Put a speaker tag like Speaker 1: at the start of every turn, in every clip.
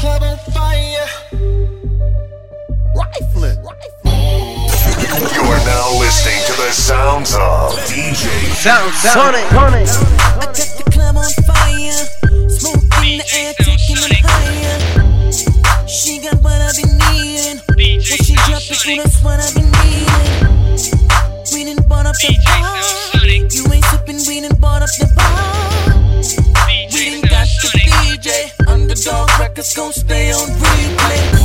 Speaker 1: club on fire. Rifling.
Speaker 2: You're now listening to the sounds of DJ
Speaker 1: Sound, Sonic.
Speaker 3: I got the club on fire. Smoke in the air, taking them higher. She got what I've been needing. When she drop it, ooh, that's what I've been needing. We done bought up the bar. You ain't sipping, we done bought up the Underdog records gon' stay on replay.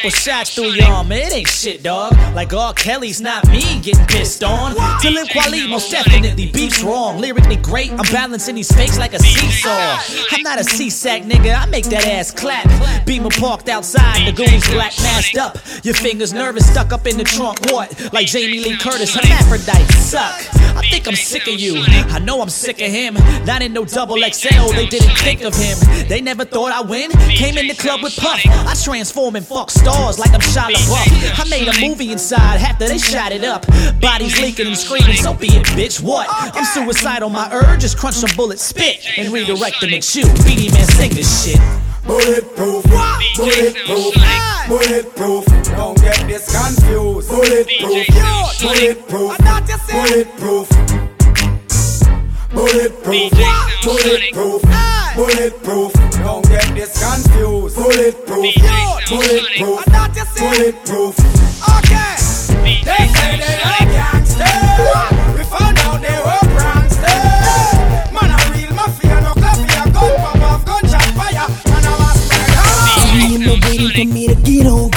Speaker 4: Couple shots through your arm, it ain't shit, dog. Like R. Kelly's not me getting pissed on. Talib Kweli most definitely beats wrong. Lyrically great, I'm balancing these fakes like a seesaw. I'm not a C-sack nigga, I make that ass clap. Beamer parked outside, the goonies black masked up. Your fingers nervous, stuck up in the trunk, what? Like Jamie Lee Curtis, hermaphrodite suck. I think I'm sick of you. I know I'm sick of him. Not in no double XL, they didn't think of him. They never thought I'd win. Came in the club with Puff. I transform and fuck stars like I'm Shia LaBeouf. I made a movie inside after they shot it up. Bodies leaking and screaming, so be it, bitch. What? I'm suicidal, my urge is crunch some bullets, spit, and redirect them and shoot. Beenie Man, sing this shit.
Speaker 5: Bulletproof, bulletproof, bulletproof. Don't get this confused. Bulletproof, bulletproof, bulletproof. Bulletproof, bulletproof, bulletproof. Don't get this confused. Bulletproof, bulletproof, bulletproof. Okay, they say they are gangsters. We found out they were pranksters. Man, a real mafia, no mafia, gun pop off, gunshot fire. Man, a mass murderer.
Speaker 3: Me and no waiting for me to get on,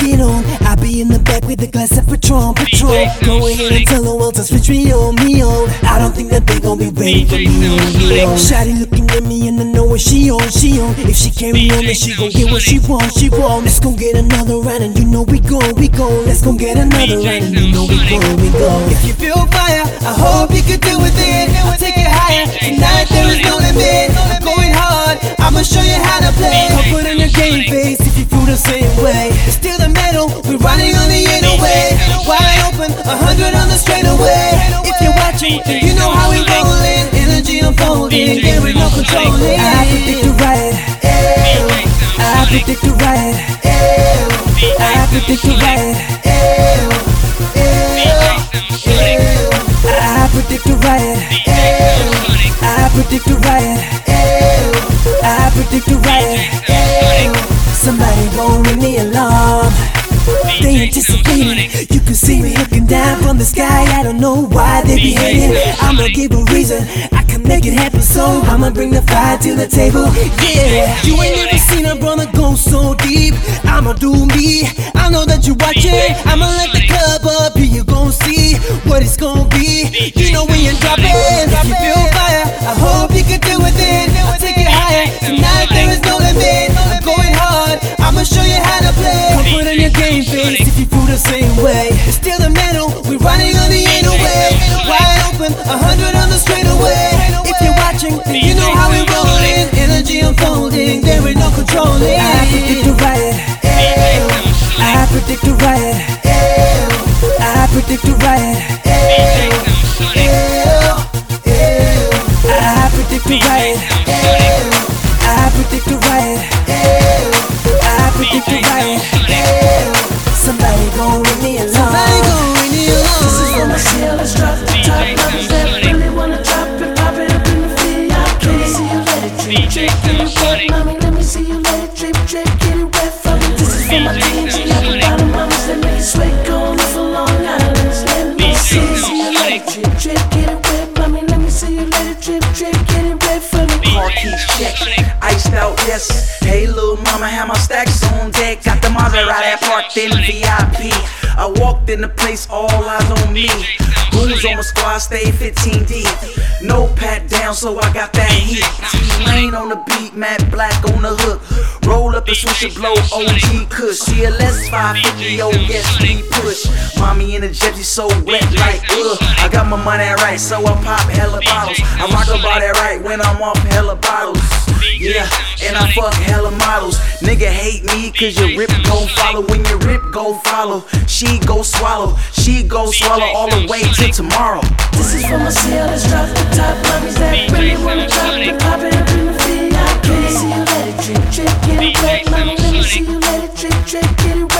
Speaker 3: back with a glass of Patron, Patron. Go ahead and tell the world to switch me on, me on. I don't think that they gon' be waiting for me on, me on. Shotty looking at me and I know what she on, she on. If she carry on, then she gon' get what she want, she want. Let's gon' get another round and you know we gon', we gon'. Let's gon' get another round and you know we gon', we gon'. If you feel fire, I hope you can do with it. I'll take it higher. Tonight there is no limit. I'm hard. I'ma show you how to play. I'll put on your game face if you feel the same way. It's still the metal. We're riding on the way. Oh Wide open, a hundred on the straightaway. If you're watching, then you know how we rollin'. Energy unfolding, there is no controlling. I predict the. Ew. I predict the. Ew. I predict the riot. Ew. Ew. Ew. I predict the riot. I predict the riot. I predict the. Ew. Somebody gon' ring the alarm. They anticipating. You can see me looking down from the sky. I don't know why they be hating. I'ma give a reason. I can make it happen, so I'ma bring the fire to the table. Yeah, you ain't never seen a brother go so deep. I'ma do me. I know that you watching. I'ma let the club up. Here you gon' see what it's gon' be. You know when you're dropping. anyway. It's still the metal, We're riding on the anyway. Wide open, a hundred on the straightaway. If you're watching, then you know how we rolling. Energy unfolding, there ain't no controlling. I predict a riot. Ew. I predict a riot. Ew. I predict a riot. Ew.
Speaker 6: Parked in VIP. I walked in the place, all eyes on me. Goons on my squad, stay 15 deep. No pat down, so I got that heat. T-Lane on the beat, Matt Black on the hook. Roll up the switch and blow OG Kush. CLS 550, oh yes, we push. Mommy in the jet, she so wet like ugh. I got my money right, so I pop hella bottles. I rock about that right when I'm off hella bottles. Yeah, and I fuck hella models. Nigga hate me cause your rip gon' follow. When your rip go follow, she go swallow. She go swallow all the way till tomorrow.
Speaker 7: This is for my CLS drop the top mommies that really wanna drop it, pop it up in the VIP. Let me see you let it drip, drip, get it wet, mama. Let me see you let it drip, drip, get it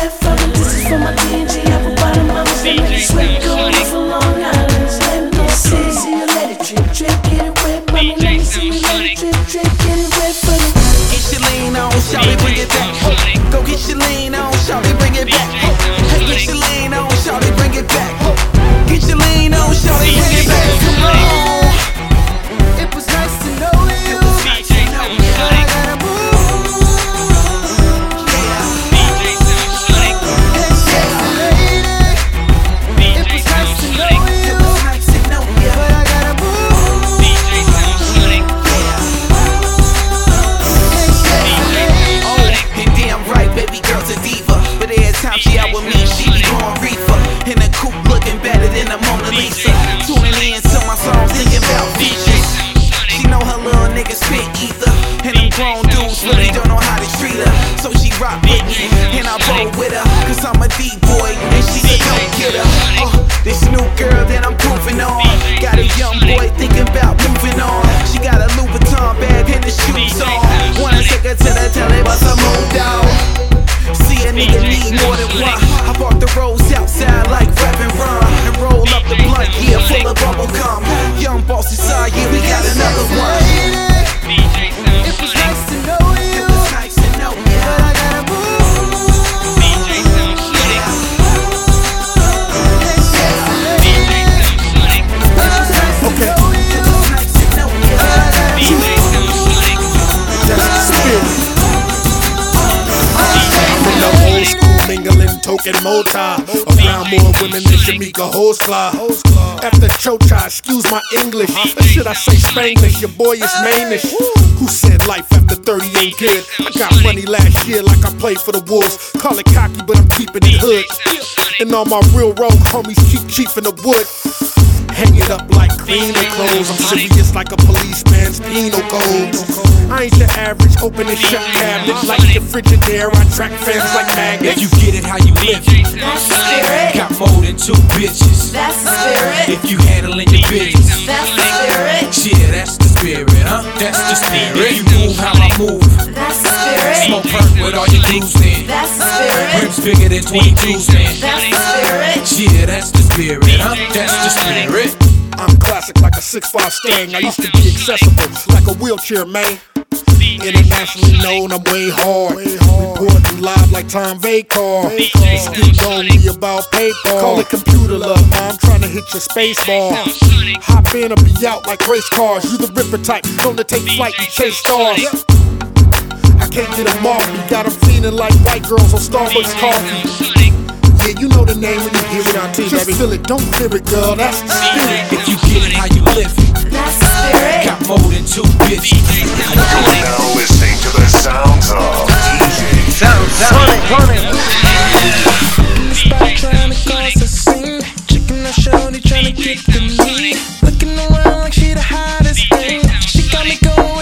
Speaker 8: say Spanglish? Your boy is Manish. Who said life after 30 ain't good? I got money last year like I played for the Wolves. Call it cocky, but I'm keeping it hood. And all my real rogue homies keep cheap in the wood. Hang it up like cleaner clothes. I'm serious like a policeman's penal codes. I ain't your average open and shut cabinet like the Frigidaire. I track fans like magnets.
Speaker 9: You get it how you live it.
Speaker 10: That's the spirit.
Speaker 9: Got more than two bitches.
Speaker 10: That's the spirit.
Speaker 9: If you handling your business.
Speaker 10: That's the spirit.
Speaker 9: Yeah, that's the spirit, huh? That's the spirit. If you move how I move.
Speaker 10: That's the spirit.
Speaker 9: Smoke perk with all your dudes then.
Speaker 10: That's the spirit.
Speaker 9: Rims bigger than 22s then.
Speaker 10: That's the spirit.
Speaker 9: Yeah, that's the spirit, huh? That's the spirit.
Speaker 8: I'm classic like a 6'5 Stang. I used to be accessible like a wheelchair, man. Internationally known, I'm way hard. Reporting live like Tom Vacar. It's getting only about paper. Call it computer love. I'm trying to hit your space bar. Hop in or be out like race cars. You the ripper type, known to take flight and chase stars. I can't get them off me. Got 'em feeling like white girls on Starbucks coffee. Yeah, you know the name when you hear it on TV. Just feel it, don't fear it, girl. That's the spirit.
Speaker 9: If you get it how you live it.
Speaker 10: That's the spirit.
Speaker 9: Got more than two bitches.
Speaker 2: You're now listening to the sounds of DJ.
Speaker 5: Spot trying to cause a scene. Chicken or shorty trying to get to me. Looking around like she the hottest thing. She got me going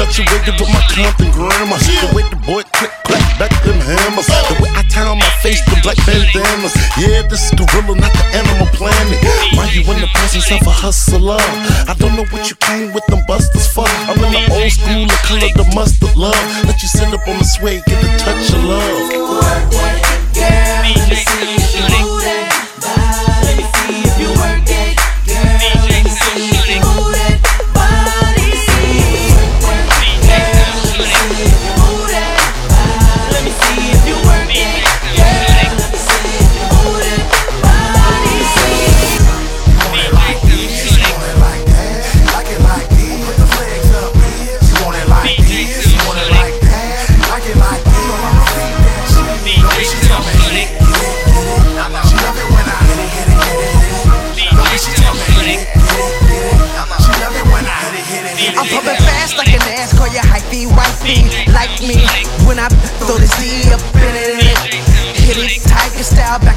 Speaker 11: Saturated with oh, my Compton grammars. The way the boy click clack back them hammers. The way I tie on my face the black bandanas. Yeah, this gorilla, not the animal planet. Why you in the presence of a hustler. I don't know what you came with them busters for. I'm in the old school, the color the mustard love. Let you sit up on the sway, get the touch of love.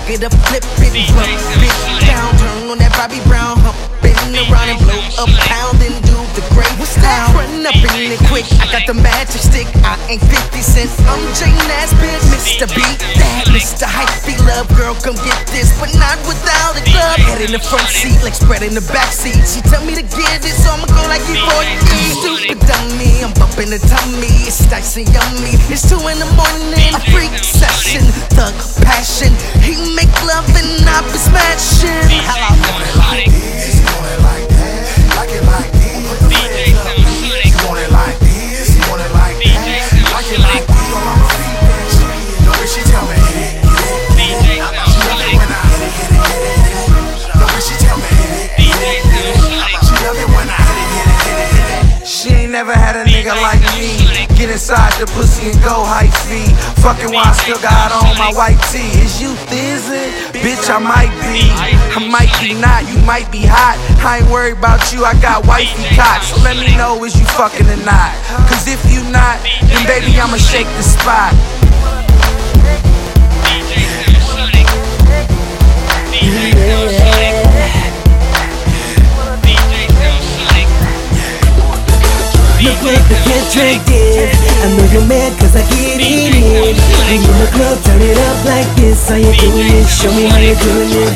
Speaker 12: It up, flip it, rub it down, turn on that Bobby Brown, hump spin around and blow up, pound and do the great style. Run up in it quick, I got the magic stick, I ain't 50 cents, I'm J Nasbit, Mr. B, that Mr. Hypey, love. Girl, come get this, but not without glove. Head in the front seat, like spread in the back seat. She tell me to get it, so I'ma go like you 40. Stupid dummy, I'm bumping the tummy, it's dicey yummy. It's two in the morning, a freak session, thug passion. He make love and I be smashing. Hello.
Speaker 7: Never had a nigga like me. Get inside the pussy and go high speed. Fucking while I still got on my white tee. Is you thizzin'? Bitch, I might be. I might be not. You might be hot. I ain't worried about you. I got wifey cock. So let me know is you fucking or not. Cause if you not, then baby, I'ma shake the spot.
Speaker 3: Look like the get dragged in I know you're mad cause I get it in. We in the club, turn it up like this. How you doing? it? Show me how you doing it.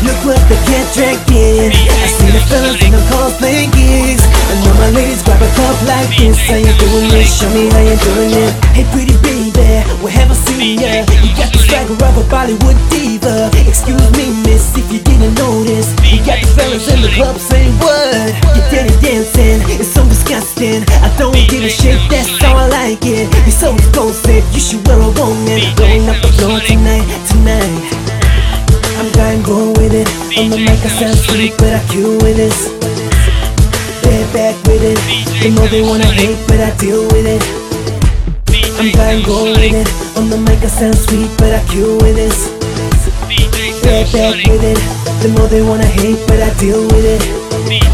Speaker 3: Look what the get dragged in I see the fellas in the cars playing gigs. I know my ladies grab a cup like this. How you doing it? Show me how you doing it. Hey pretty baby, we haven't seen ya You got the swagger of a Bollywood diva. Excuse me miss if you didn't notice. You got the fellas in the club saying what? You're dancing, it's so disgusting I don't give a shit, that's how I like it You're so explosive, you should wear a woman. Going up the floor tonight, tonight. I'm going going with it. On the mic I sound sweet, but I kill with this. They're back with it. They know they wanna hate, but I deal with it. I'm going going with it. On the mic I sound sweet, but I kill with this. They're back with it. They know they wanna hate, but I deal with it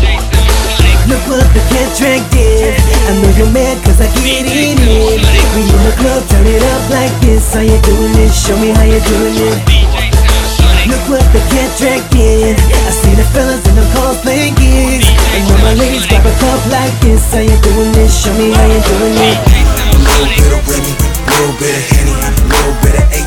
Speaker 3: Look what the cat dragged in I know you're mad cause I get it in We in the club, turn it up like this. How you doing it? Show me how you doing it. Look what the cat dragged in I see the fellas in the cars playing gigs. And when my ladies grab a cup like this. How you doing it? Show me how you doing it.
Speaker 13: A little bit of Remy, little bit of Henny, little bit of 18, go dummy.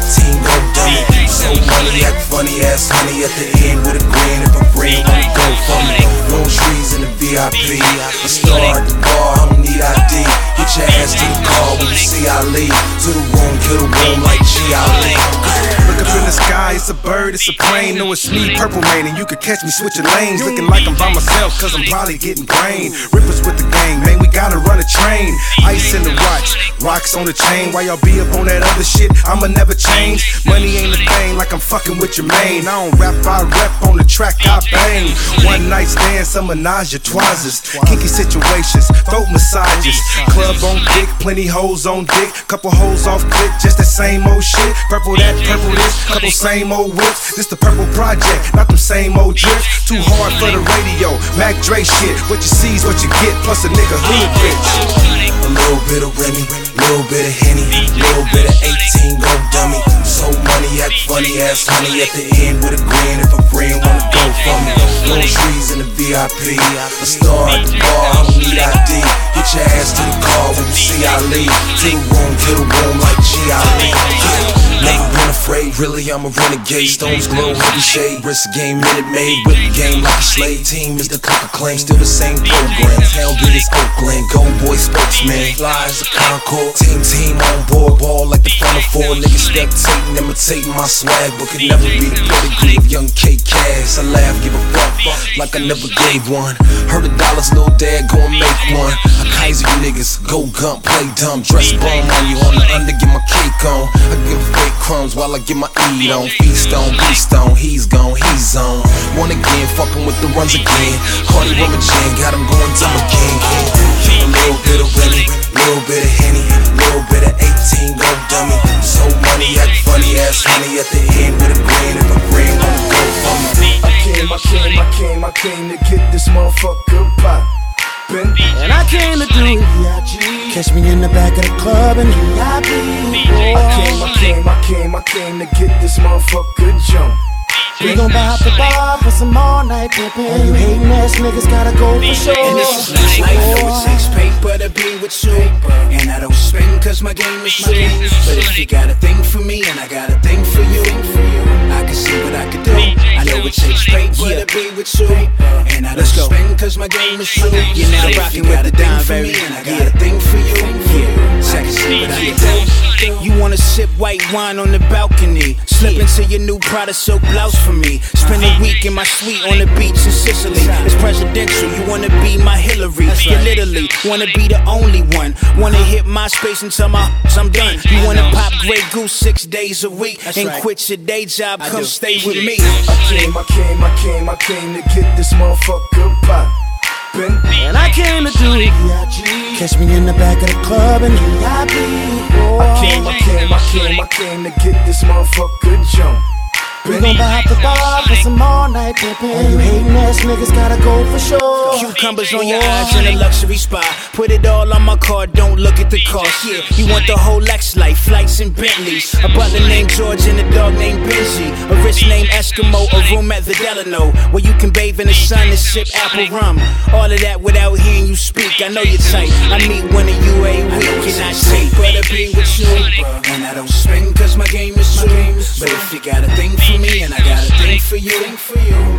Speaker 13: So money, act funny ass honey at the end with a grin. If I'm green, wanna go for me. Rose trees in the VIP. A star at the bar, I don't need ID. Get your ass to the car when you see I leave. To the room, kill the room like G. Ali.
Speaker 14: Look up in the sky, it's a bird, it's a plane. No, it's me, Purple Man, and you can catch me switching lanes. Looking like I'm by myself, cause I'm probably getting brain. Rippers with the gang, man, we gotta run a train. Ice in the watch, rocks on the chain. Why y'all be up on that other shit, I'ma never change. Money ain't a thing, like I'm fucking with your main. I don't rap, I rep on the track, I bang. One night stand, some menage a troises. Kinky situations, throat massages. Club on dick, plenty hoes on dick. Couple hoes off click, just the same old shit. Purple that, purple this, couple same old whips. This the purple project, not them same old drips. Too hard for the radio, Mac Dre shit. What you see is what you get, plus a nigga hood rich.
Speaker 13: A little bit of Remy, little bit of Henny, little bit of 18, go dummy. So money, act funny ass honey at the end with a grin. If I'm green, wanna go for me. Little trees in the VIP, a star at the bar, I don't need ID. Get your ass to the car when you see I leave. Team room, to the room like G.I.D. Yeah. Never been afraid, really I'm a renegade. Stones glow, heavy shade, risk game, minute made. Whip the game like a slave. Team is the cook claim, still the same program. Town good as Oakland, go boy spokesman. Fly as a Concord, team team on board, ball like the final four. Niggas spectating, imitating my swag, but could never be the pedigree of young K Cass. I laugh, give a fuck, like I never gave one. Heard the dollars, little dad, go and make one. I Kaiser you niggas, go gump, play dumb, dress bum on you on the under, get my cake on. I give fake crumbs while I get my eat on. Feast on, beast on, he's gone, he's on. One again, fucking with the runs again. Cardi rummaging, got him going dumb again. A little bit of Willie, little bit of Henny, little bit of 18, go dummy. So money, act funny ass honey at the end with a grin. If a grin, on go for.
Speaker 15: I came, I came, I came, I came to get this motherfucker
Speaker 3: And I came to do it. Catch me in the back of the club and
Speaker 15: I came, I came, I came, I came to get this motherfucker jump.
Speaker 3: We gon' buy out the bar for some all night pimpin'. And you hating ass niggas? Gotta go for sure.
Speaker 16: And this is not life, no it takes paper. to be with you. And I don't spend cause my game is true But if you got a thing for me and I got a thing for you I can see what I can do. I know it takes paper to be with you. And I don't spend cause my game is true. You're now rocking with the Don Berry. And I got a thing for you Yeah, so I can see what I can do. You wanna sip white wine on the balcony? Slip into your new Prada silk blouse for me. Spend a week in my suite on the beach in Sicily. It's presidential, you wanna be my Hillary. You literally wanna be the only one. Wanna hit my space until my I'm done. You wanna pop Grey Goose six days a week And quit your day job, come stay with me.
Speaker 15: I came, I came, I came, I came to get this motherfucker poppin'.
Speaker 3: And I came to do it. Catch me in the back of the club and
Speaker 15: I came, I came, I came, I came to get this motherfucker jump.
Speaker 3: We gon' buy out the bar for some all night pimpin'. And you hating ass niggas gotta go for sure.
Speaker 16: Cucumbers on your eyes in a luxury spa. Put it all on my card, don't look at the cost. Yeah, you want the whole Lex life, flights and Bentleys. A butler named George and a dog named Benji. A rich named Eskimo, a room at the Delano. Where you can bathe in the sun and sip apple rum. All of that without hearing you speak. I know you're tight. I meet one of you a week and I say, better be with you. And I don't spend cause my game is true. But if you got a thing for me and I got a thing for you,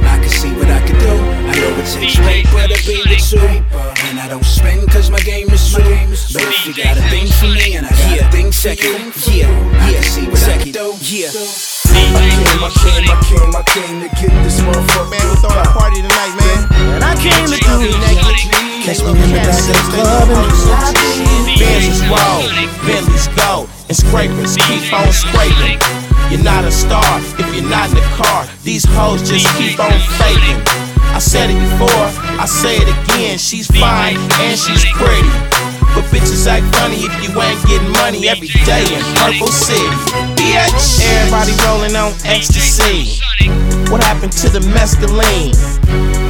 Speaker 16: I can see what I can do. I know it takes paper to be the two. And I don't spend cause my game is true. But if you got a thing for me and I got a thing for you, yeah, I can see what I can do. Yeah.
Speaker 15: I came, I came, I came, I came to get this motherfucker Man, we throwing a party tonight, man.
Speaker 3: And I came to do it. Catch me in the back of the club and
Speaker 17: Benz is roll, Bentley's go, and scrapers keep on scraping. You're not a star if you're not in the car. These hoes just keep on faking. I said it before, I say it again. She's fine and she's pretty. But bitches act funny if you ain't getting money every day in Purple City. Bitch! Everybody rolling on ecstasy. What happened to the mescaline?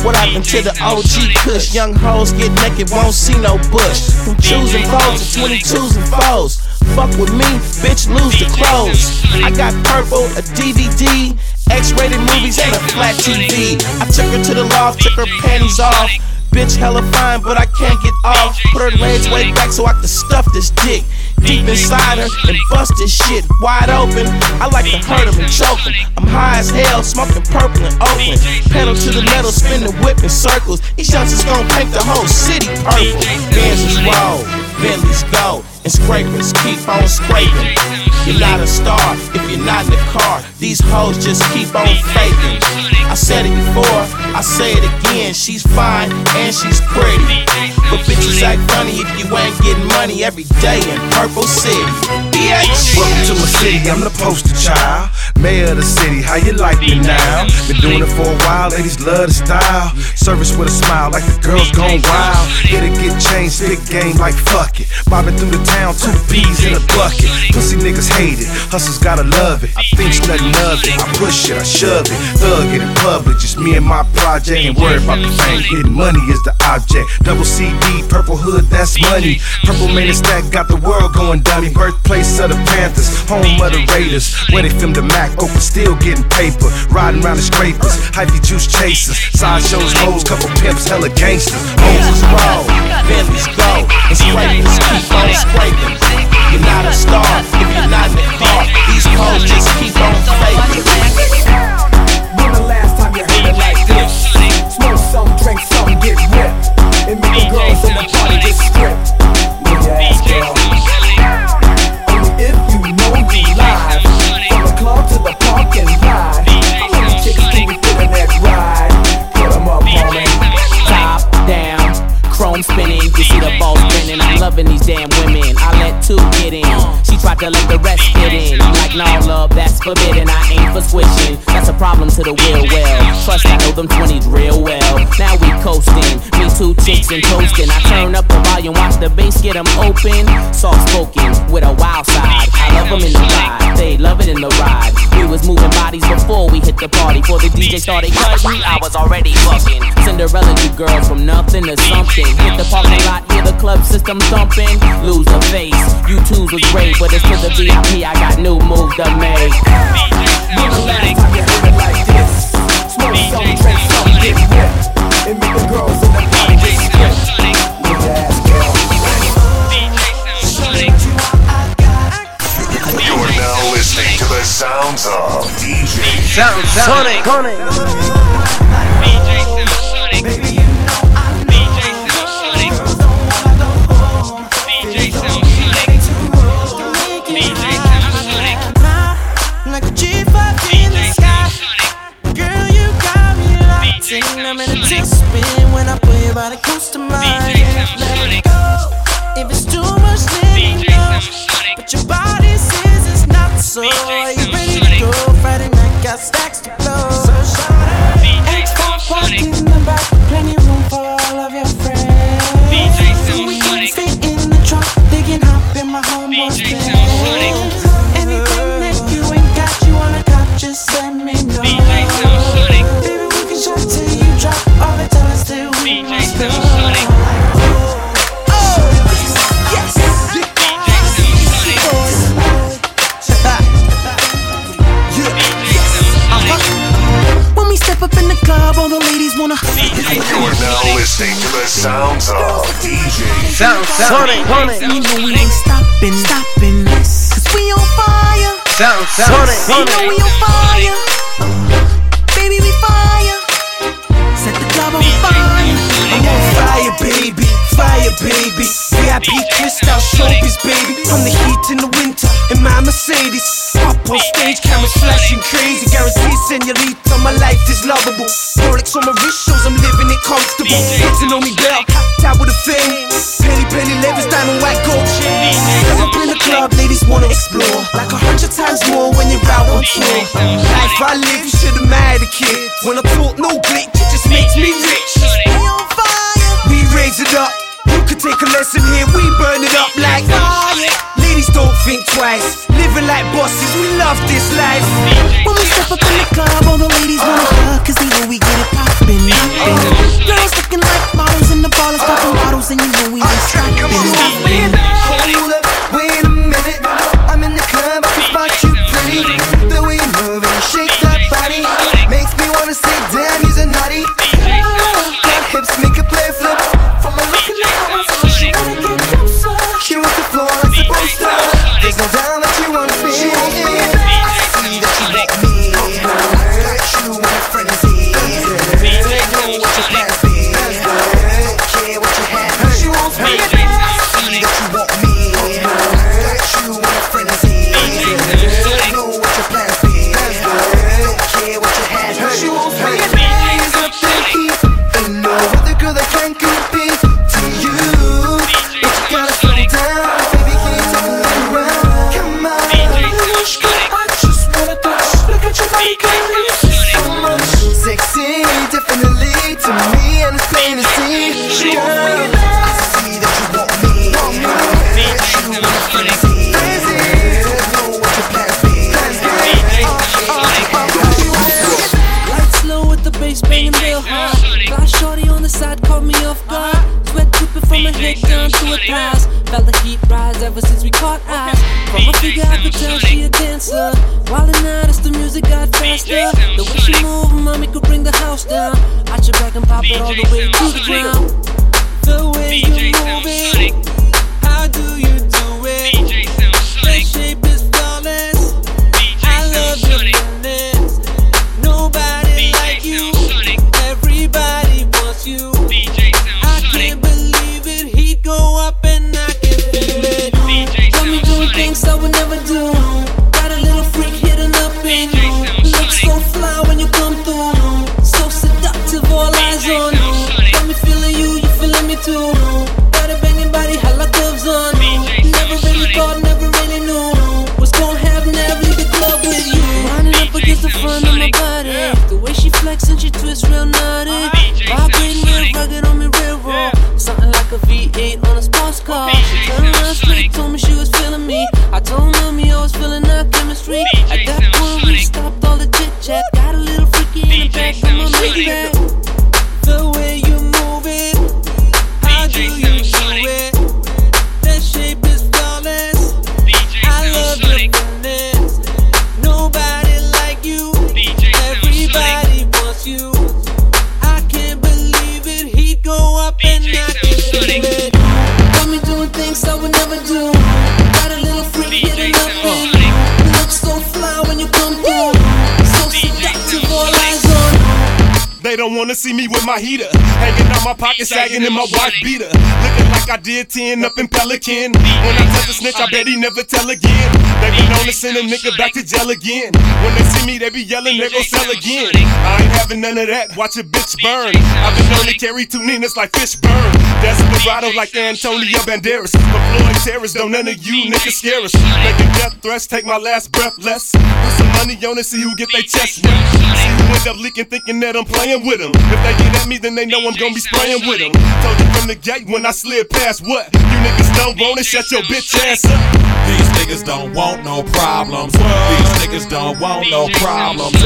Speaker 17: What happened to the OG Kush? Young hoes get naked, won't see no bush. From choosing foes to 22s and foes. Fuck with me, bitch, lose the clothes. I got purple, a DVD, X-rated movies, and a flat TV. I took her to the loft, took her panties off. Bitch hella fine, but I can't get off. Put her legs way back so I can stuff this dick deep inside her and bust this shit wide open. I like to hurt him and choke him. I'm high as hell, smoking purple and Oakland. Pedal to the metal, spin the whip in circles. These youngsters gon' paint the whole city purple. Benz is roll, Bentleys go, and scrapers keep on scraping. You're not a star if you're not in the car. These hoes just keep on faking. I said it before, I say it again. She's fine and she's pretty. But bitches act funny if you ain't getting money every day in Purple City. Bitch!
Speaker 14: Welcome to my city, I'm the poster child. Mayor of the city, how you like me now? Been doing it for a while, ladies love the style. Service with a smile, like the girls gone wild. Here to get changed, big game like fuck it. Bobbing through the town, two peas in a bucket. Pussy niggas hate it, hustlers gotta love it. I think nothing of it, I push it, I shove it. Thug it in public, just me and my project. Ain't worried about the fame, getting money is the object. Double CD, purple hood, that's money. Purple man and stack got the world going dummy. Birthplace of the Panthers, home of the Raiders. Where they filmed the Mack, open still getting paper. Riding around the scrapers, hypey juice chasers. Side shows, hoes, couple pimps, hella gangsters.
Speaker 17: Hoes is roll, Bentleys go, and scrapers keep on scraping
Speaker 14: you're not a star, if you're not in the car, these cold just keep on fading. When the last time you heard it like this? Smoke some, drink some, get ripped. And make the girls in the party get stripped.
Speaker 18: Loving these damn women. I let two get in. She tried to let the rest get in. I'm like, no, love, that's forbidden. I ain't for switching. That's a problem to the will well. Trust, I know them 20s real well. Now we coasting. Me two chicks and toasting. I turn up the volume, watch the bass get them open. Soft spoken with a wild side. I love them in the ride. They love it in the ride. We was moving bodies before we hit the party. Before the DJ started cutting, I was already fucking. Cinderella, you girl from nothing to something. Hit the parking lot, hear the club system thumping. Lose the face. You twos was great, but it's to the VIP. I got new moves to make.
Speaker 7: When the last time you heard it like this? Smoke some, drink some, get ripped. And make the girls in the party get stripped. With the ass girl.
Speaker 2: You're now listening to the sounds of DJ
Speaker 19: Sound Sonic.
Speaker 12: Like body close to
Speaker 2: DJ
Speaker 19: Sound Sonic.
Speaker 12: You know we ain't stopping, stopping this. Cause we on fire.
Speaker 19: Sound
Speaker 12: You
Speaker 19: Sonic.
Speaker 12: know we on fire. Baby, we fire. Set the club on fire.
Speaker 7: I'm on fire, baby, fire, baby. VIP crystal showbiz, baby. I'm the heat in the winter in my Mercedes. On stage, cameras flashing crazy. Guarantee, senorita, my life is lovable. Rolex on my wrist shows I'm living it comfortable. Hitting on me hopped out with a fame. Penny, penny, levers, diamond, white gold chain. Step up in the club, ladies wanna explore. Like a hundred times more when you're out on tour. Life I live, you should've married a kid. When I talk no glitch, it just makes me rich.
Speaker 12: We on fire.
Speaker 7: We raise it up. You could take a lesson here. We burn it up like fire. Ladies don't think twice. Living like bosses, we love this life.
Speaker 12: When we step up in the club, all the ladies wanna hug, cause they know we get it poppin'.
Speaker 20: Sagging in my wife beater. Looking like I did 10 up in Pelican. When I tell the snitch, I bet he never tell again. They be known to send a nigga back to jail again. When they see me, they be yelling, they gon' sell again. I ain't having none of that, watch a bitch burn. I've been known to carry two Ninas like Fishburne. Desperado like Antonio Banderas. But Floyd terrorists, don't none of you niggas scare us. Making death threats, take my last breath less. Put some money on it, see who get their chest wet. See who end up leaking, thinking that I'm playing with them. If they get at me, then they know I'm gonna be spraying with them. Told you from the gate when I slid past what? You niggas don't want it, shut your bitch ass up.
Speaker 21: These niggas don't want no problems. These niggas don't want no problems. These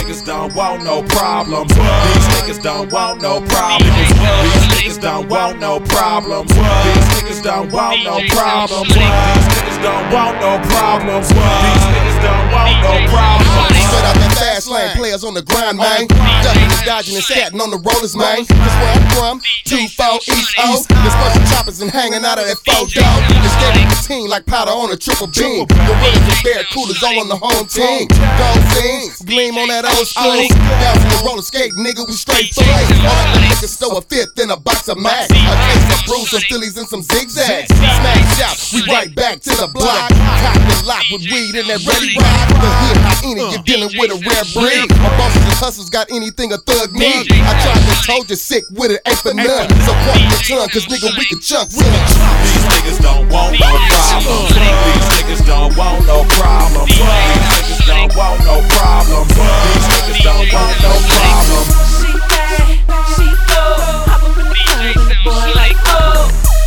Speaker 21: niggas don't want no problems. These niggas don't want no problems. These niggas don't want no problems. These niggas don't want no problems. These niggas don't want no problems. These niggas don't want no problems.
Speaker 22: Straight out that fast lane, players on the grind, man. Ducking and dodging and scatting on the rollers, man. That's where I'm from, 2-4 East O. There's special choppers and hanging out of that photo. It's getting the team like powder on a triple beam. Gorillas and bear coolers all on the home team. Gold things, gleam on that old school. Bounce in the roller skate, nigga, we straight through. All at the liquor store, a fifth in a box of Mac. A case of some Phillies and some zigzags. Smash out, we right back to the block. Cock and lock with weed in that ready rock. The hood hyena, uh, you're dealing with a rare breed. My bosses and hustlers got anything a thug need. I tried to told you sick with it, ain't for none. So point your tongue, cause nigga, we can chunk some.
Speaker 21: These niggas don't want no problems. These niggas don't want no problems. These niggas don't want no problems. These niggas don't want no problems.
Speaker 23: She bad, she go. Hop up in the club and the boy like.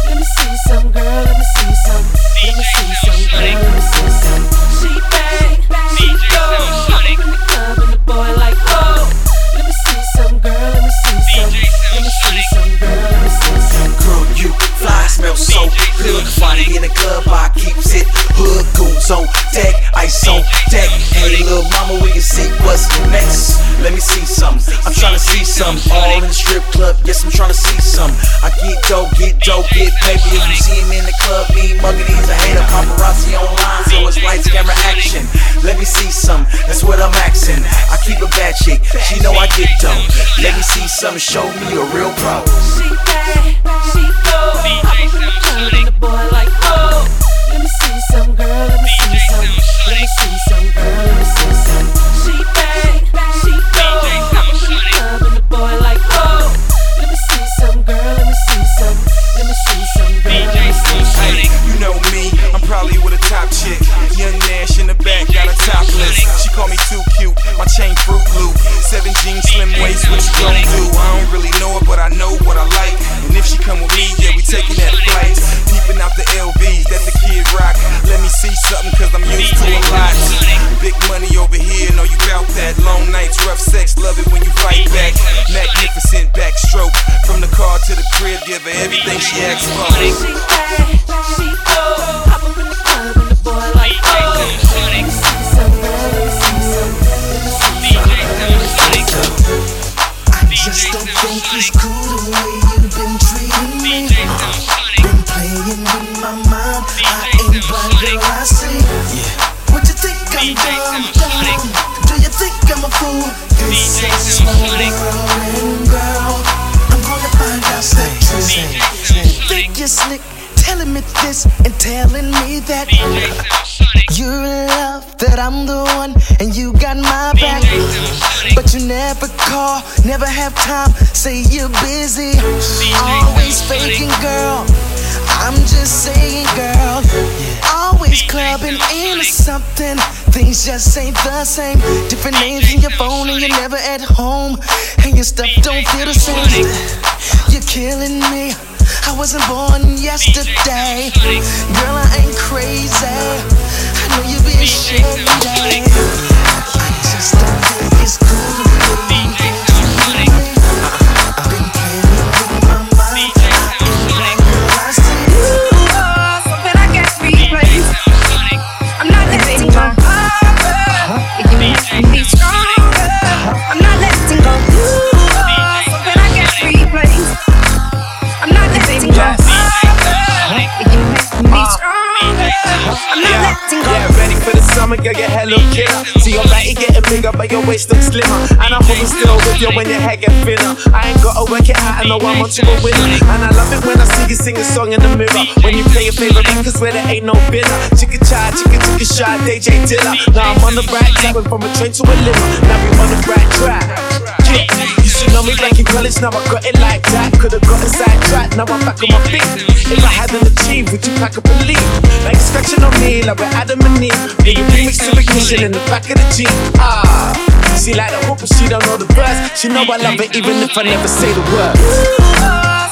Speaker 23: Let me see some,
Speaker 6: smell so good. Funny in the club, I keeps it hood goons on deck, ice on deck. Hey, little mama, we can see what's next. Let me see some. I'm tryna see some. All in the strip club, yes, I'm tryna see some. I get dope, get dope, get paper. If you see him in the club, me mugging, he's a hater. Paparazzi online, so it's lights, camera, action. Let me see some. That's what I'm asking. I keep a bad chick, she know I get dope. Let me see some, show me a real pro.
Speaker 23: She bad, she go. Girl, let me see some, girl. Let me see some, girl.
Speaker 24: I'm with a top chick. Young Nash in the back, got a topless. She call me too cute, my chain fruit loop. Seven jeans, slim waist, what you gon' do? I don't really know it, but I know what I like. And if she come with me, yeah, we taking that flight. Peeping out the LVs that the kid rock. Let me see something, cause I'm used to a lot. Big money over here, know you bout that. Long nights, rough sex, love it when you fight back. Magnificent backstroke. From the car to the crib, give her everything she asks for.
Speaker 23: She bad, she go.
Speaker 12: I just don't think it's cool to wait. Me this and telling me that. You're love, that I'm the one, and you got my back. But you never call, never have time, say you're busy. Always faking, girl. I'm just saying, girl. Always clubbing into something. Things just ain't the same. Different names in your phone, and you're never at home. And your stuff don't feel the same. You're killing me. I wasn't born yesterday. Girl, I ain't crazy. I know you been shady.
Speaker 25: Summer, girl, get hella killer. See that body getting bigger, but your waist looks slimmer. And I'm moving still with you when your hair get thinner. I ain't gotta work it out, I know I'm on to a winner. And I love it when I see you sing a song in the mirror. When you play your favorite records where there ain't no bitter. Chicka chai, chicka chicka shy, DJ Dilla. Now I'm on the right track, from a train to a limo. Now we on the right track. Yeah, you should know me back in college, now I got it like that. Could've got inside track, now I'm back on my feet. If I hadn't achieved, would you pack up and leave? Like a scratching on me, like we're Adam and Eve. Yeah, you remix to ignition in the back of the Jeep. Ah, she like the hook, but she don't know the verse. She know I love it even if I never say the words.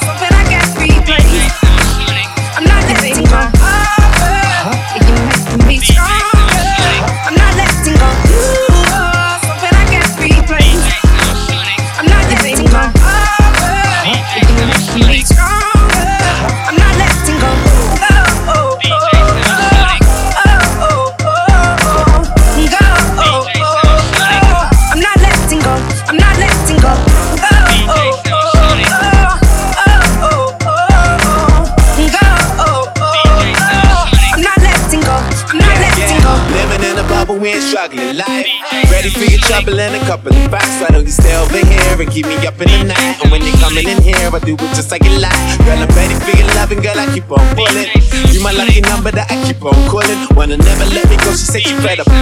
Speaker 26: Something I can't replace. I'm not letting go. You make me stronger.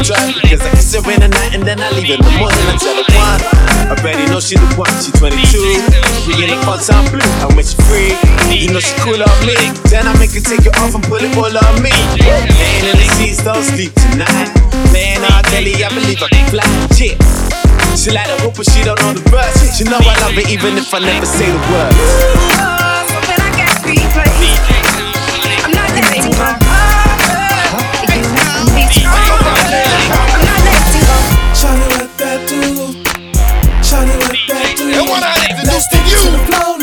Speaker 25: Drunk. Because I kiss her in the night and then I leave in the morning. I tell her one. I already know she the one, she 22. We in the full time blue, and when she free, you know she cool on me. Then I make her take it off and pull it all on me. Laying in the seats, don't sleep tonight. Playing R. Kelly, I believe I can fly. Yeah. She like hoop, but she don't know the verse. She know I love it even if I never say the word.
Speaker 26: Something I can't replace. I'm not go. You make me stronger.
Speaker 27: Introduce
Speaker 5: to you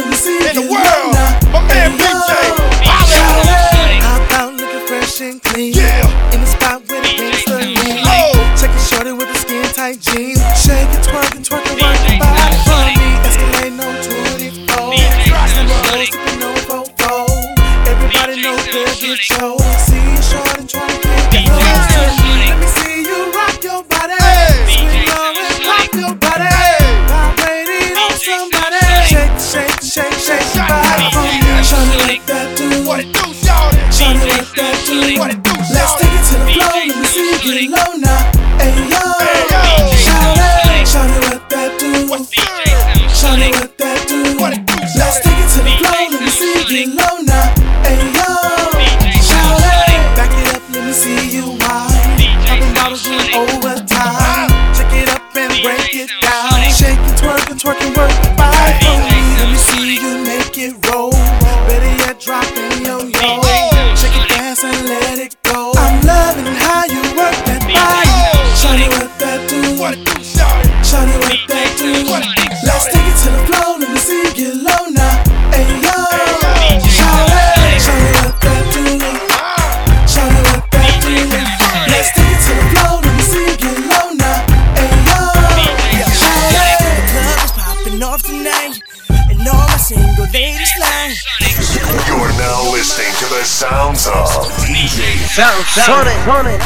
Speaker 2: DJ
Speaker 28: Sound Sonic.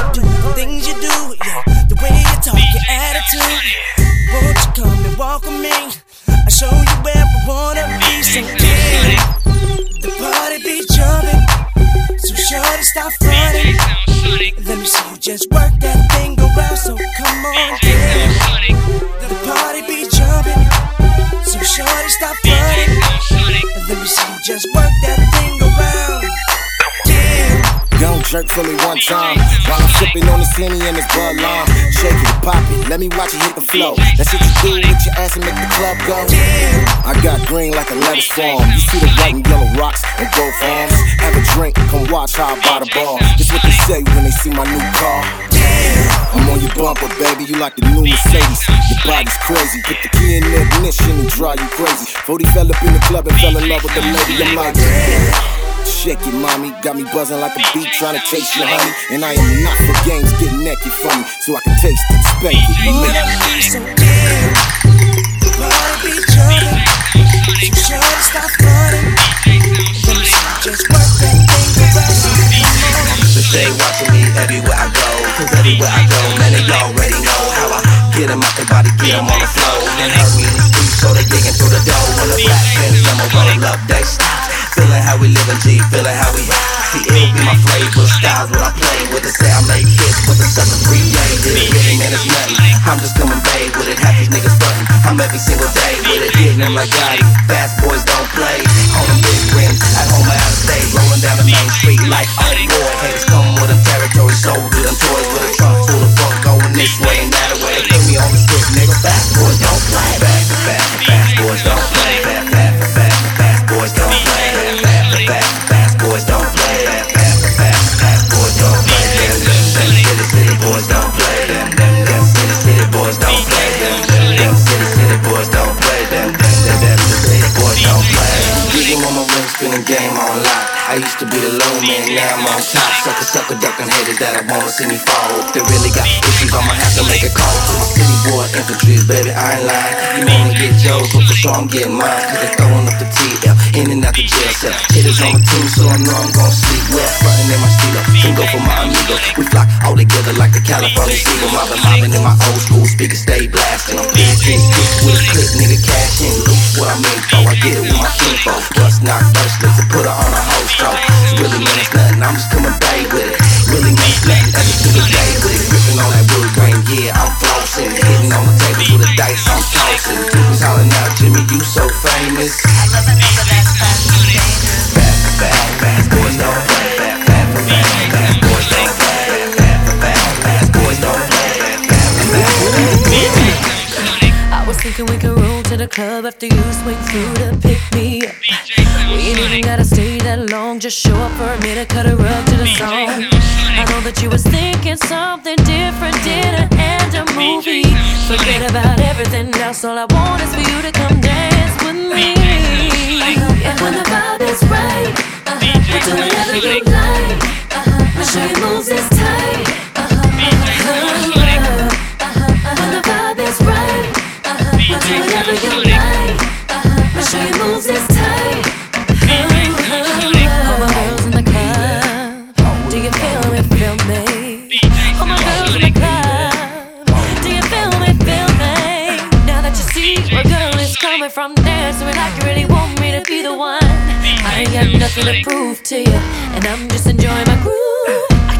Speaker 29: The
Speaker 22: Henny and this Bud Lime. Shake it, pop it, let me watch it hit the flow. That's what you do with your ass and make the club go. I got green like a lettuce farm. You see the white and yellow rocks and gold farms. Have a drink, come watch how I buy the bar. Just what they say when they see my new car. I'm on your bumper, baby. You like the new Mercedes. Your body's crazy. Put the key in the ignition and drive you crazy. 40 fell up in the club and fell in love with the lady. I'm like, Shake it, mommy. Got me buzzing like a bee trying to chase your honey. And I am not for games. Get naked for me so I can taste it, spank it.
Speaker 29: Wanna be so damn. The party be jumping, so shorty stop running. Let me see you just work that thing around. So come on.
Speaker 14: So stay watching me everywhere I go. Cause everywhere I go, man, they already know how I Get 'em out the body, get 'em on the floor. Then hurt me in the street, so they digging through the door. When the black Benz limo roll up, they stop. Feeling how we living, G, feeling how we See, it'll be my flavor, styles what I play with. The I make hits, but the sucker free, yeah, did it really, man, it's nothing. I'm just coming babe with it, half these niggas frontin'. I'm every single day with it, hitting them like Gotti. Fast boys don't play. On them big rims, at home or out of state, rolling down the main street like oh boy. Haters come with them territory, sold to them toys with a trunk full of funk going this way and that way. Put me on the stick, nigga. Fast boys don't play. On my ring, spinning game on lock. I used to be the low man, now I'm on top. Sucker, sucker, ducking haters that I wanna see me fall. If they really got issues, I'ma have to make a call to my city boy infantry, baby, I ain't lying. You wanna get yours, but for sure I'm getting mine. Cause they throwing up the TL, in and out the jail cell. Hitters on my team, so I know I'm gon' sleep well. Frontin' in my stilo, go for my amigo. We flock all together like the California Seagull. Mobbing, mobbing in my old school speakers, stay blasting. I'm big, big, with a click, nigga, cash in. Look what I mean for, I get it with my kinfolk. Bust, knock, burst, let's put her on a whole stroke. Really mean it's nothing, I'm just coming back with it. Really mean it's nothing, every single day with it. Gripping on that wood grain, yeah, I'm flossing. Hitting on the tables with the dice, I'm tossing. Who's hollering out, Jimmy, you so famous. Fast, fast boys don't play. Fast, fast, fast, fast boys don't play. Fast boys don't play. Fast, fast, fast.
Speaker 23: I was thinking we could the club after you swing through to pick me up. We ain't even gotta stay that long, just show up for a minute, cut a rug to the song. I know that you was thinking something different, dinner and a movie. Forget about everything else, all I want is for you to come dance with me. And when the vibe is right, uh-huh, we'll do whatever you like. Uh-huh, sure your moves is tight. Uh-huh, uh-huh, when the vibe is right, uh-huh, we'll do whatever you. Uh-huh, tight. All my girls in the club, do you feel me? Feel me? My girls in the club, do you feel me? Feel me? Now that you see where girl is coming from, really want me to be the one. I ain't got nothing to prove to you, and I'm just enjoying my groove.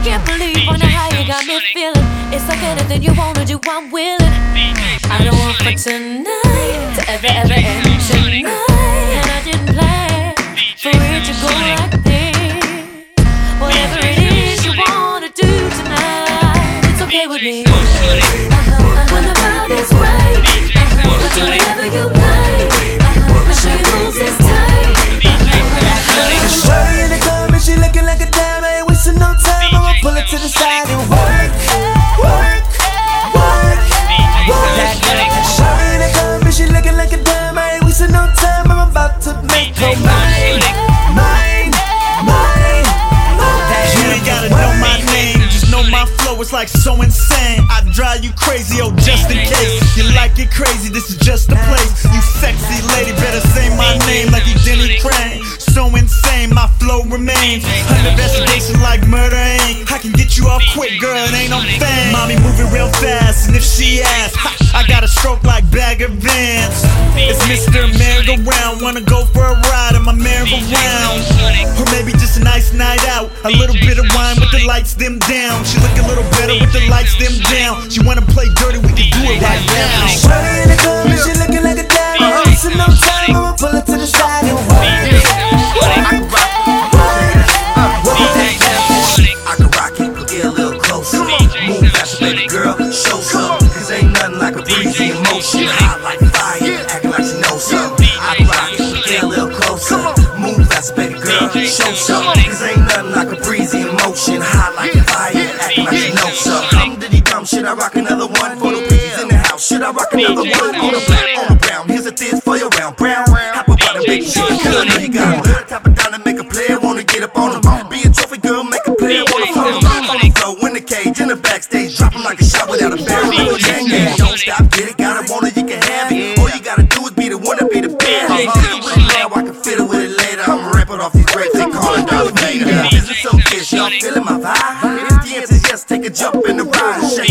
Speaker 23: I can't believe on how you got me feeling. It's like anything you wanna do, I'm willing. I don't want for tonight to ever, ever end tonight, and I didn't plan for it to go like this. Whatever it is you wanna do tonight, it's okay with me. Uh-huh, when the vibe is right, uh-huh, whatever you make
Speaker 12: her mine, mine, mine.
Speaker 30: You ain't gotta know my name, just know my flow is like so insane. I drive you crazy, oh, just in case you like it crazy. This is just the place. You sexy lady, better say my name like you Denny Crane. So insane, my flow remains under investigation like murder ain't. I can get you off quick, girl, it ain't no thing. Mommy moving real fast, and if she asks, I got a stroke like bag of Vance. It's Mr. Merry-Go-Round, wanna go for a ride in my merry-go-round, or maybe just a nice night out. A little bit of wine with the lights dim down. She look a little better with the lights dim down. She wanna play dirty, we can do it right now.
Speaker 12: She looking like a dime. I ain't wasting no time. I'ma pull it to the side and work.
Speaker 31: I can rock it, but get a little closer. Move faster, baby girl, show some. Cause ain't nothing like a breezy emotion. Hot like fire, acting like she knows something. I can rock it, but get a little closer. Move faster, baby girl, show some. Cause ain't nothing like a breezy emotion. Hot like fire, acting like she knows something. Come diddy dumb shit, I rock another one. For the breeze in the house, should I rock another one? On the black, on the brown, here's a this for your round. Brown, hop up out of big shit. Girl, know you got it. Top it down and make a player wanna get up on them. Be a trophy girl, make a player wanna phone them. On the floor, in the cage, in the backstage, drop 'em like a shot without a barrel. Gang, gang, don't stop, get it, got it, want it, you can have it. All you gotta do is be the one to be the best. Fiddle with it now, I can fiddle with it later. I'm rapping off these grapes, they call it Darth Vader. This is so kiss, y'all feeling my vibe? If the answer is yes, take a jump in the ride. Shake it, paparazzi, you and I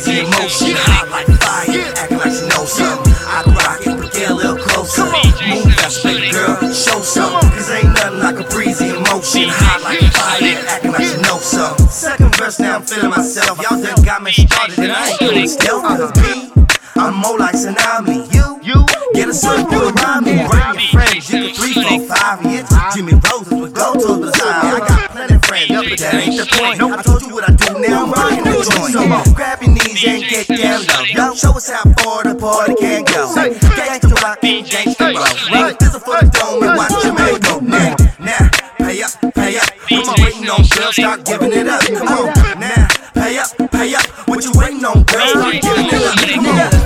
Speaker 14: crazy emotion. Hot like fire, acting like she knows something. I rock it, but get a little closer. Move fast, baby girl, show something. Cause ain't nothing like a breezy emotion. Hot like fire, acting like she knows something. Second verse, now I'm feeling myself. Y'all done got me started, and I ain't doing stealth. Cause me, I'm more like tsunami. You, you, get a you around me. Bring your friends, you can three, four, five. Yeah, Jimmy Roses with go to the side. I got plenty of friends, but that ain't the point. I told you what I do now, I'm rocking the joint. So grab your knees and get down low. Show us how far the party can go. Gangsta rock, gangsta roll. This is for the dome and watch your man go. Now, now, pay up, pay up. What you waiting on, girl? Start giving it up. Come on, now, pay up, pay up. What you waiting on, girl? Start giving it up. Come on,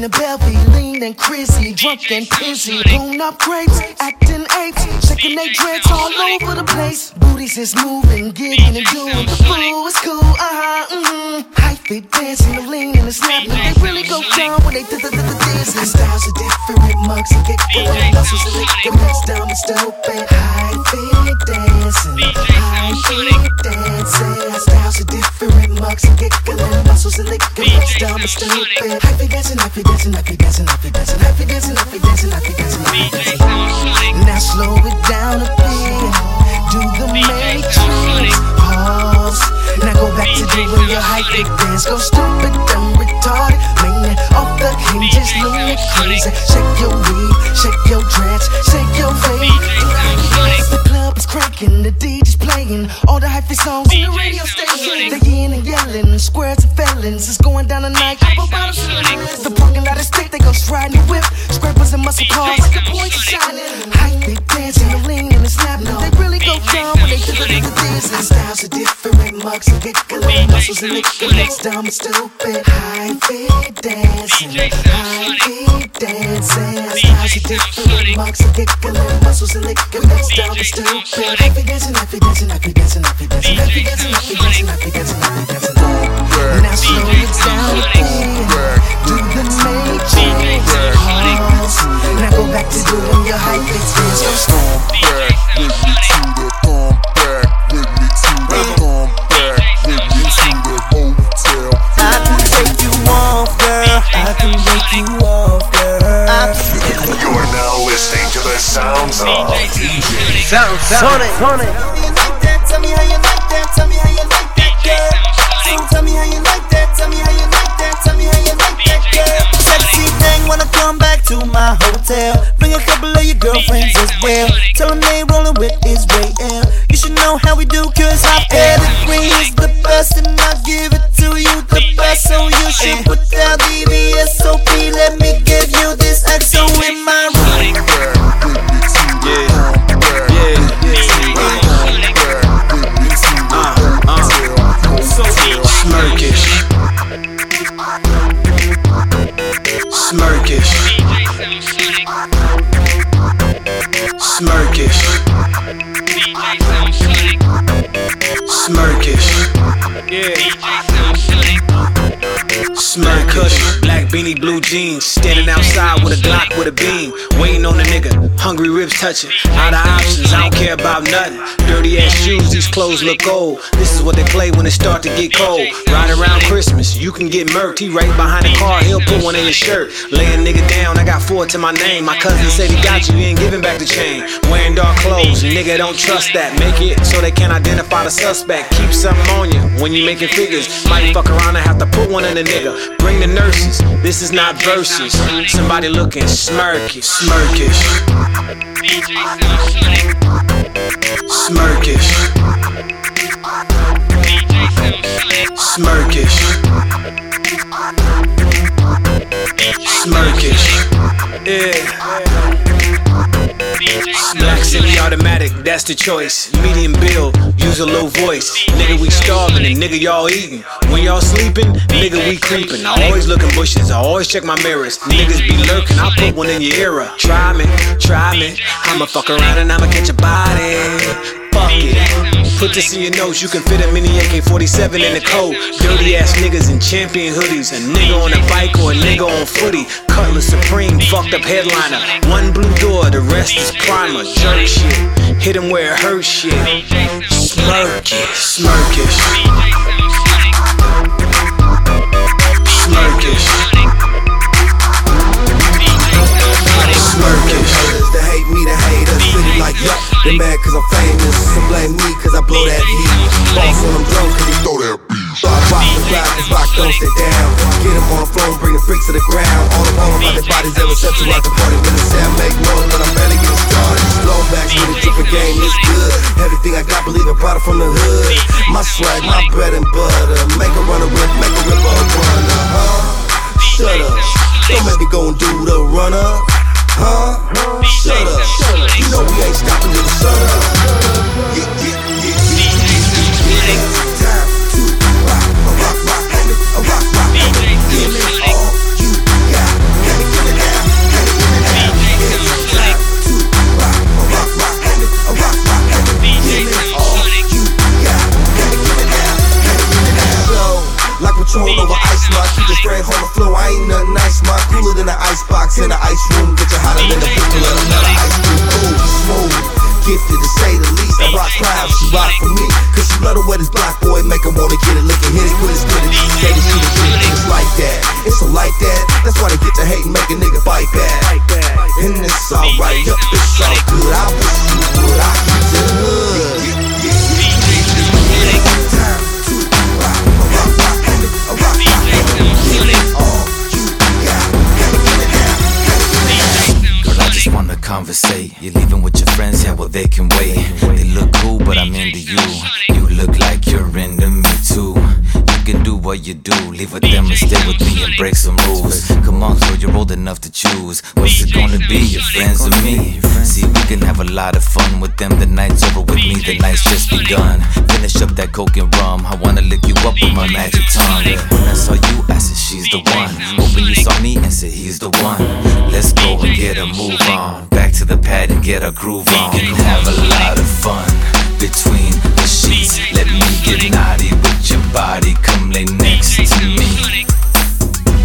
Speaker 12: 18 and Belvy, lean and crazy, drunk and pissy. Blown up grapes, acting apes, shaking they dreads all over the place. Booties is moving, gigging and doing the fool. It's cool, uh huh, mm-hmm. Hyphy dancing, the lean and the snapping. They really go down when they do the dancing. Styles are different, mugs and get good. Muscles and ligaments, diamonds stupid. Hyphy dancing, feet dancing. Styles are different, mugs and giggling, muscles and ligaments, diamonds stupid. Hyphy dancing, hyphy dancing, feet dancing, feet dancing, feet dancing, feet dancing, feet dancing, feet dancing. Now slow it down a bit. Do the matrix pause. Now go back to doing your hyphy dance. Go stupid and retarded. Man, off the hinges, look crazy. Different, mugs and giggling, muscles and ligaments, dumb and stupid. Hyphy dancing, hyphy dancing. Styles are different, mugs and giggling, muscles and ligaments, dumb and stupid. Hyphy dancing, hyphy dancing, hyphy dancing, hyphy dancing, hyphy dancing, hyphy dancing, hyphy dancing, hyphy dancing. Now slow
Speaker 32: Sound Sonic. Sonic.
Speaker 14: Tell me how you like that. Tell me how you like that, girl. So tell me how you like that. Tell me how you like that. Tell me how you like that, girl. Sexy thing, wanna come back to my hotel. Bring a couple of your girlfriends as well. Tell them they rolling with Israel. You should know how we do, cause our pedigree is the best, and I'll give it to you the best. So you should put down the VSOP. Let me give you this XO in my
Speaker 16: Smirkish. Black beanie, blue jeans. Standing outside with a Glock with a beam. Waiting on the nigga. Hungry ribs touching. Out of options. I don't care about nothing. Dirty ass shoes. These clothes look old. This is what they play when it start to get cold. Right around Christmas. You can get murked. He right behind the car. He'll put one in his shirt. Lay a nigga down. I got four to my name. My cousin said he got you. He ain't giving back the chain. Wearing dark clothes. Nigga don't trust that. Make it so they can't identify the suspect. Keep something on you when you making figures. Might fuck around and have to put one in a nigga. Bring the nurses. This is not verses. Somebody looking smirkish. Smirkish. Smirkish. Smirkish. Smirkish. Yeah. Black semi-automatic, that's the choice. Medium build, use a low voice. Nigga, we starving and nigga, y'all eating. When y'all sleeping, nigga, we creeping. I always look in bushes, I always check my mirrors. Niggas be lurking, I put one in your era. Try me, try me. I'ma fuck around and I'ma catch a body. Fuck it. Put this in your notes, you can fit a mini AK 47 in the coat. Dirty ass niggas in champion hoodies. A nigga on a bike or a nigga on footy. Cutlass Supreme, fucked up headliner. One blue door, the rest is primer. Jerk shit. Hit him where it hurts shit. Smirkish. Smirkish. Smirkish.
Speaker 14: Haters that hate me, that hate us. City like yup, they mad cause I'm famous. Some blame me cause I blow that heat. Boss when I'm drunk cause he throw that beat. Rock, rock, the rock, this rock don't sit down. Get him on the floor and bring the freaks to the ground. All the all about their bodies, they set to rock the party. When the sound make noise, but I'm barely getting started. Blow back with a dripping game, it's good. Everything I got, believe I brought it from the hood. My swag, my bread and butter. Make a runner rip, make a rip a runner, huh? Shut up. Don't make me go and do the runner. Shut up. You know we ain't stopping till the sun up. Yeah, yeah. Time to rock, rock, rock, homie, a rock, rock. Give me all you got. Let me get it. Let me get it now. It's time to rock, rock, rock, homie, a rock, rock, homie. Give me all you got. Let me get it. Let me get it. So, like Patron over ice rock, keep it straight on the floor. I ain't nothing an ice box in an ice room. Get you hotter than a pickle at another ice cream. Cool, smooth, gifted to say the least. I rock crowds, she rock for me. Cause she love the way this black boy make her wanna get it, lick it, hit it, quit it, split it, it, shoot it, get it. It's like that, it's so like that. That's why they get to hate and make a nigga fight back. And it's alright, yup, it's all good. I wish
Speaker 33: they can wait. You do, leave with them and stay with me and break some rules. Come on, girl, you're old enough to choose. What's it gonna be, your friends or me? See, we can have a lot of fun with them. The night's over with me, the night's just begun. Finish up that coke and rum. I wanna lick you up with my magic tongue. When I saw you, I said, she's the one. Hoping you saw me and said, he's the one. Let's go and get a move on. Back to the pad and get a groove on. We can have a lot of fun between the sheets. Let me get naughty with your body. Come lay next to me.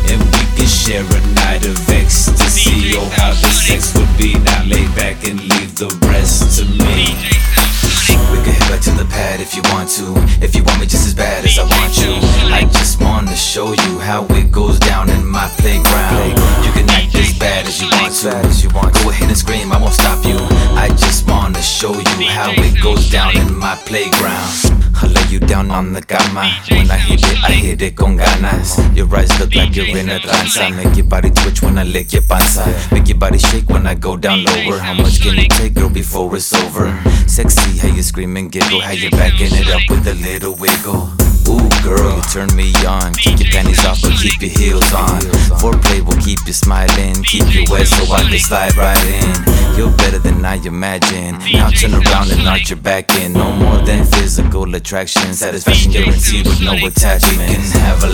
Speaker 33: And we can share a night of ecstasy. Oh, how the sex would be. Now lay back and leave the rest to me. We can head back to the pad if you want to. If you want me just as bad as I want you. I just wanna show you how it goes down in my playground. You can act bad as you want to. Go ahead and scream, I won't stop you. I just wanna show you how it goes down in my playground. I lay you down on the cama. When I hit it, I hit it con ganas. Your eyes look like you're in a trance. I make your body twitch when I lick your panza. Make your body shake when I go down lower. How much can you take, girl, before it's over? Sexy, how you scream and giggle. How you backing it up with a little wiggle. Ooh, girl, you turn me on. Keep your panties off, but keep your heels on. Foreplay will keep you smiling. Keep you wet so I can slide right in. You're better than I imagine. Now turn around and arch your back in. No more than physical attraction. Satisfaction guaranteed with no attachment. We can have a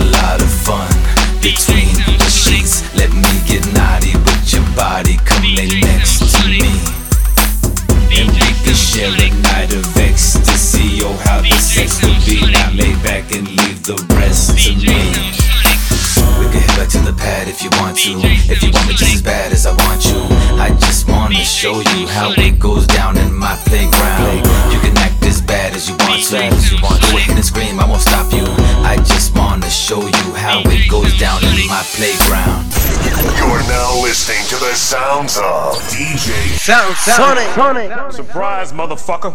Speaker 33: want to. If you want me just as bad as I want you. I just wanna show you how it goes down in my playground. You can act as bad as you want to, If you want to. Go ahead and scream, I won't stop you. I just wanna show you how it goes down in my playground.
Speaker 2: You're now listening to the sounds of DJ
Speaker 32: Sound Sonic.
Speaker 9: Surprise, motherfucker.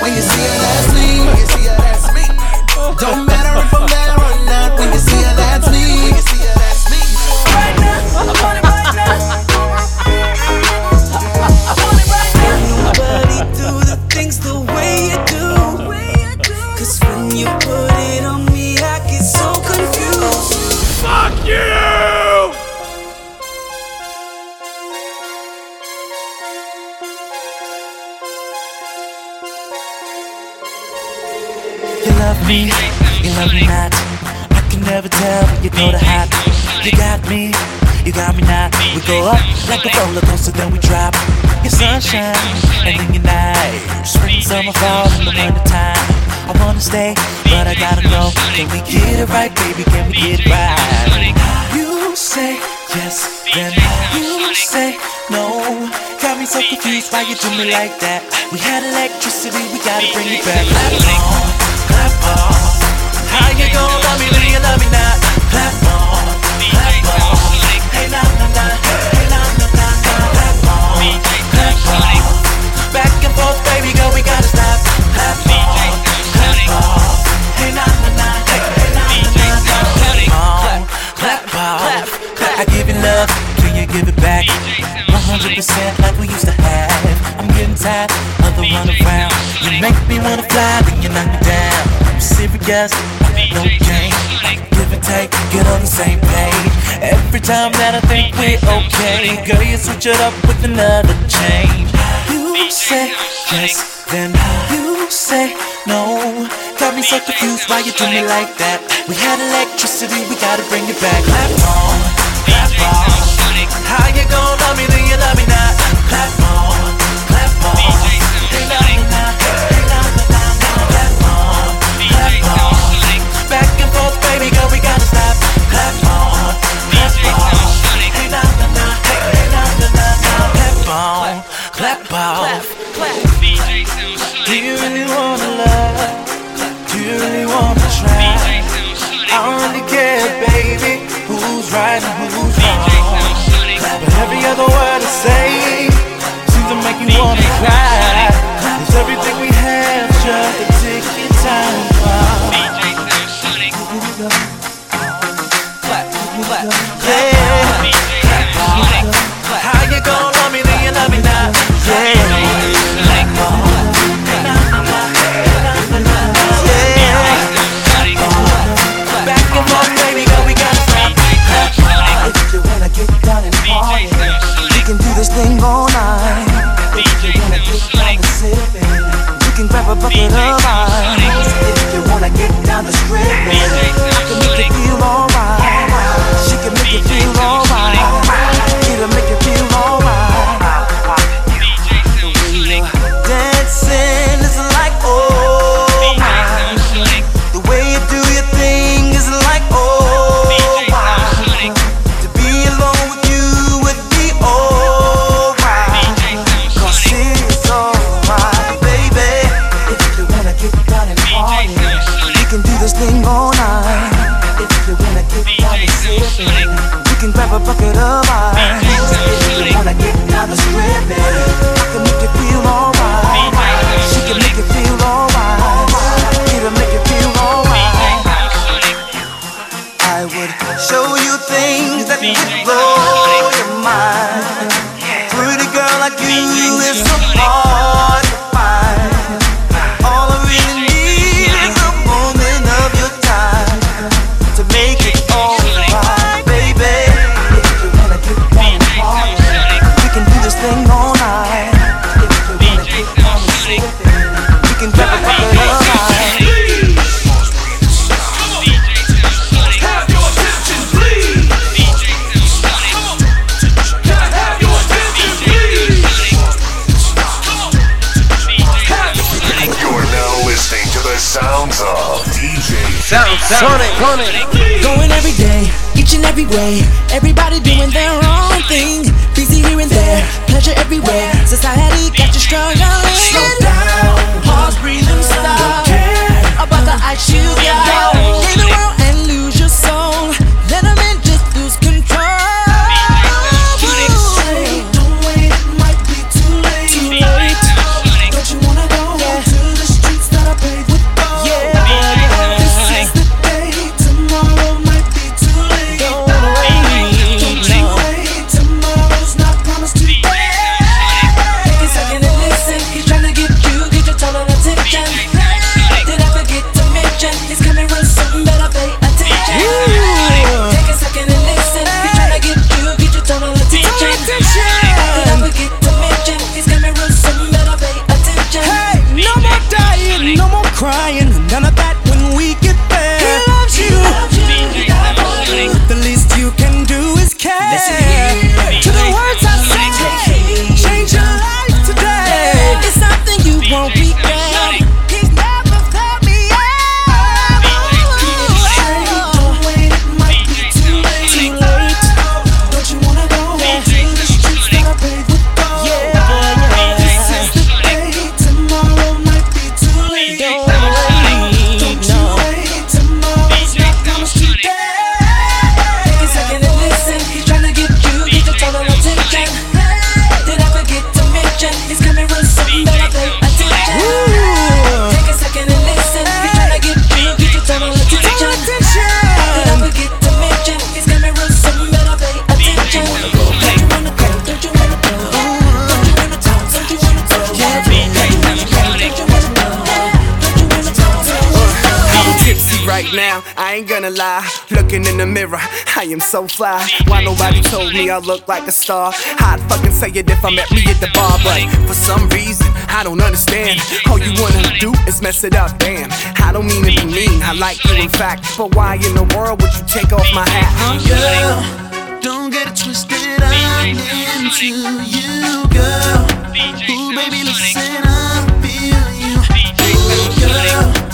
Speaker 12: When you see
Speaker 34: know the hot. You got me, You got me now. We go up like a roller coaster, then we drop. Your sunshine and then your night. Spring, summer, fall, and the winter time. I wanna stay, but I gotta go. Can we get it right, baby? Can we get it right? You say yes, then you say no. Got me so confused why you do me like that. We had electricity, we gotta bring it back. Clap on, clap on. How you gon' love me when you love me not? I give you love, can you give it back? 100% like we used to have. I'm getting tired of the run around. You make me wanna fly, then you knock me down. I'm serious, no game. Give and take, get on the same page. Every time that I think we're okay, girl, you switch it up with another change. You say yes, then you say no. Got me so confused why you do me like that. We had electricity, we gotta bring it back. Clap on, clap on. How you gon' love me, then you love me not? Clap on, clap on. Say seems to make you wanna cry.
Speaker 12: This thing all night. If you wanna get down sipping, we can grab a bucket of ice. If you wanna get down the strip, I can make you feel alright. She can make you feel alright. It'll make you feel alright. Dancing can grab a bucket of ice. If you wanna get down the strip,
Speaker 35: am so fly. Why nobody told me I look like a star? I'd fucking say it if I met me at the bar, but for some reason, I don't understand. All you wanna do is mess it up, damn. I don't mean to be mean, I like you in fact. But why in the world would you take off my hat? huh?
Speaker 12: Girl, don't get it twisted. I'm into you, girl. Ooh, baby, listen, I feel you. Ooh, girl,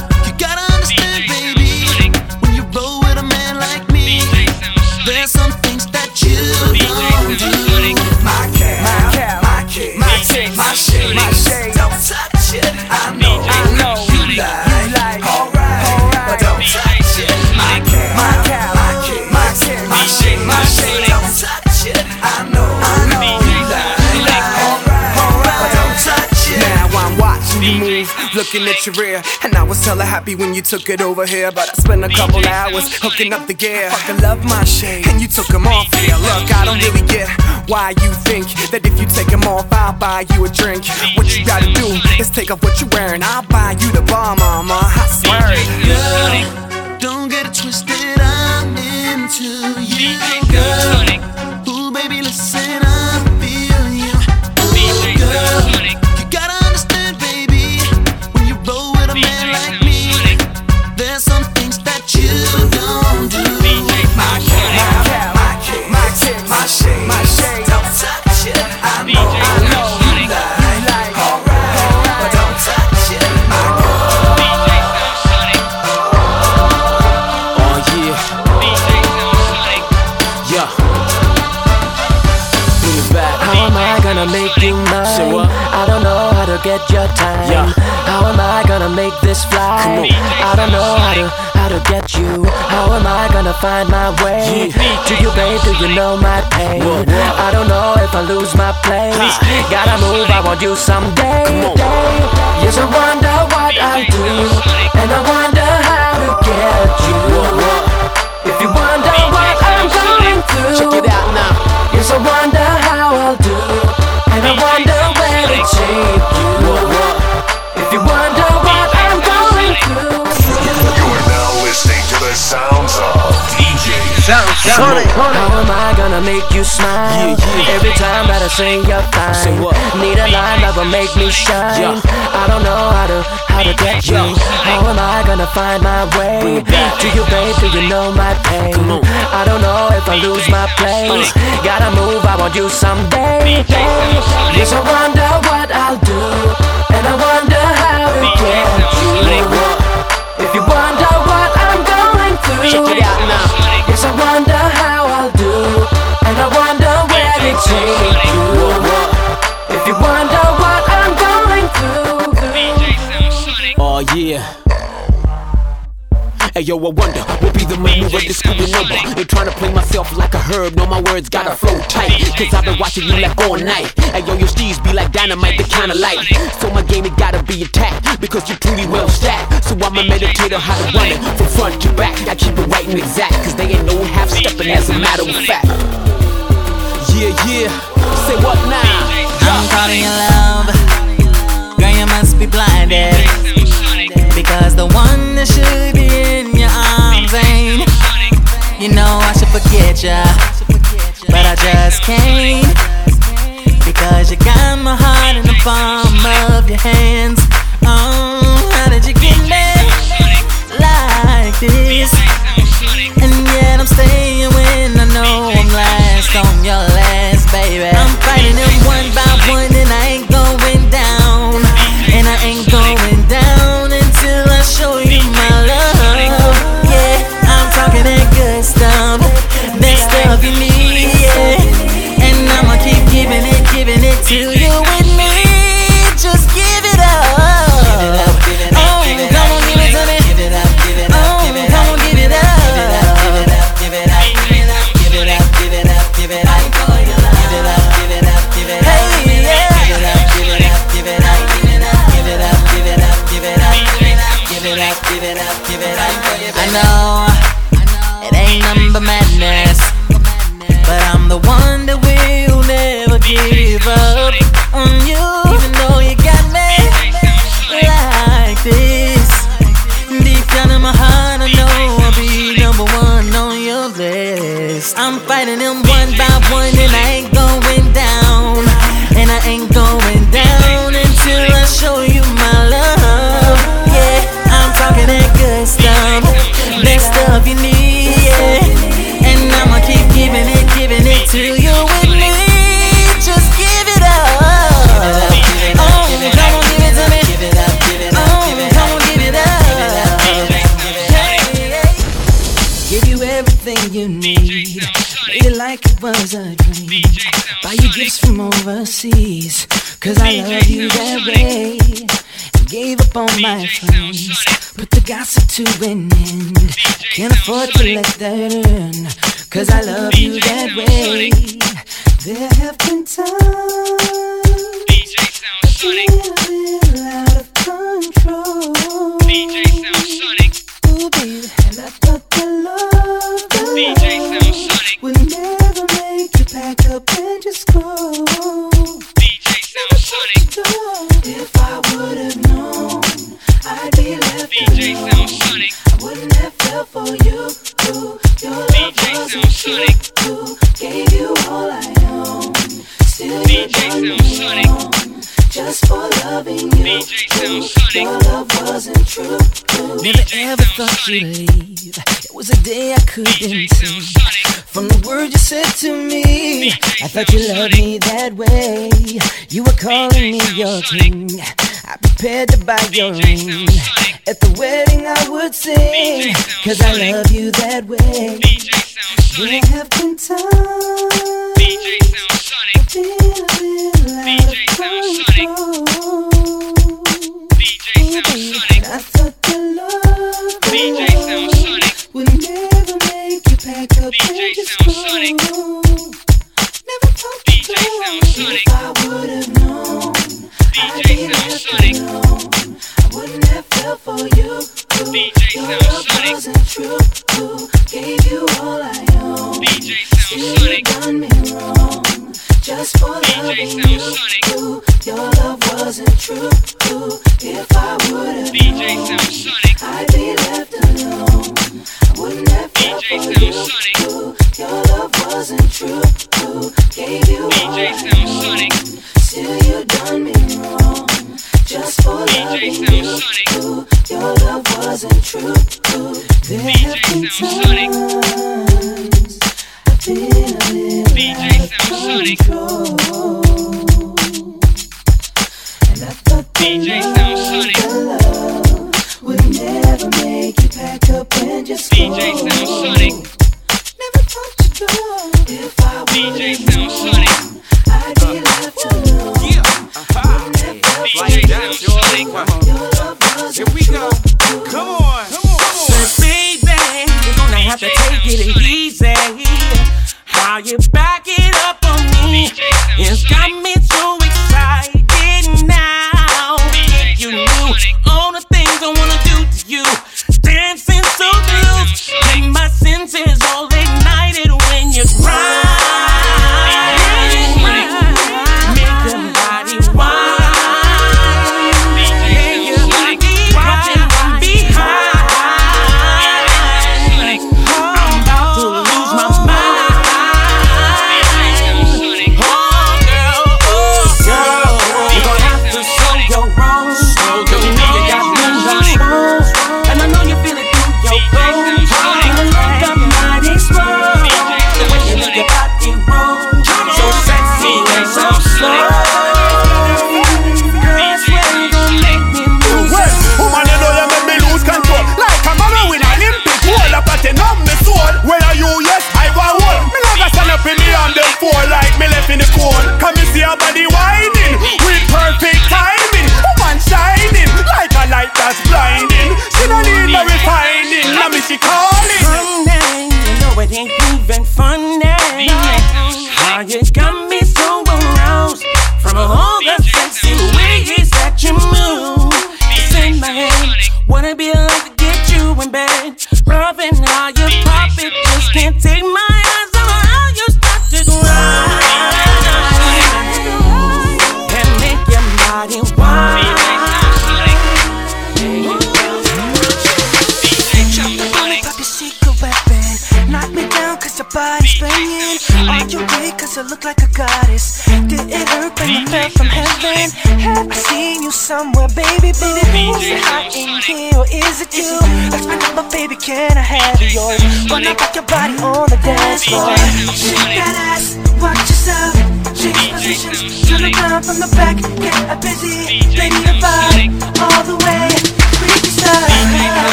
Speaker 12: you like.
Speaker 35: Alright, alright, but don't touch it. My my my my my my. Don't touch it. I know, I know, you like, alright, alright, don't touch it. Now I'm watching you move, looking at your rear, and I was hella happy when you took it over here. But I spent a couple hours hooking up the gear. Fucking love my shade, and you took them off here. Look, I don't really get why you think that if you take them off, I'll buy you a drink. What you gotta do is take off what you're wearing. I'll buy you the bar, mama. I swear it.
Speaker 12: Girl, don't get it twisted. I'm into you, girl. Ooh, baby, listen,
Speaker 35: shade, my I
Speaker 23: gonna find my way? To you, babe, do you know my pain? I don't know if I lose my place. Gotta move, I want you someday.
Speaker 18: Come on.
Speaker 23: Day. Yes, I wonder what I'll do, and I wonder how to get you. If you wonder what I'm going through,
Speaker 18: Check it out now.
Speaker 23: Yes, I wonder how I'll do, and I wonder where to take you. If you wonder what I'm going through.
Speaker 2: You're now listening to the sounds of
Speaker 23: How am I gonna make you smile? Every time that I say you're fine. Need a line that will make me shine. I don't know how to how to get you. How am I gonna find my way?
Speaker 18: Bring it back.
Speaker 23: To you, babe, do you know my pain? I don't know if I lose my place. Gotta move, I want you someday. Yes, I wonder what I'll do, and I wonder how to get you. If you wonder what I'm through. Yes, I wonder how I'll do, and I wonder where to take you. If you wonder what I'm going through.
Speaker 18: Oh yeah. Hey yo, I wonder what be the maneuver this screwing over. Ain't trying to play myself like a herb. No, my words gotta flow tight. Cause I've been watching you like all night. Hey yo, your steeds be like dynamite, the kind of light. So my game, it gotta be attacked. Because you're truly well stacked. So I'ma meditate on how to run it from front to back. I keep it right and exact. Cause they ain't no half stepping as a matter of fact. Yeah, yeah. Say what now?
Speaker 36: I'm caught in love. Girl, you must be blinded. Because the one that should be in your arms ain't. You know I should forget ya. But I just can't. Because you got my heart in the palm of your hands. Oh, how did you get me like this?
Speaker 3: Gossip to an end. Can't afford to let that in. Cause I love you that way. There have been times thought you'd leave. It was a day I couldn't see. From the word you said to me, I thought you loved me that way. You were calling me your king. I prepared to buy your ring. At the wedding I would sing, cause I love you that way. There have been times I feel a little out of control. Love, the love would never make you pack up and just go. Never thought the if I would have known, be left alone. I wouldn't have fell for you. Your love wasn't true. Gave you all I own. You done me wrong. Just for loving you. Ooh, Your love wasn't true. If I would have known, I'd be left alone. I wouldn't have fell for you. Your love wasn't true. Gave you all I own. Still you done me wrong. Just for loving you. Ooh, Your love wasn't true. There have been times I feel a little out of control. I thought the love, the love would never make you pack up and just go. Never thought you'd go. If I would have known, I'd be left alone. Wouldn't have fell for you. Your love wasn't
Speaker 37: Here we go. Come on. Come on.
Speaker 26: Say, baby, you're gonna have to take it easy.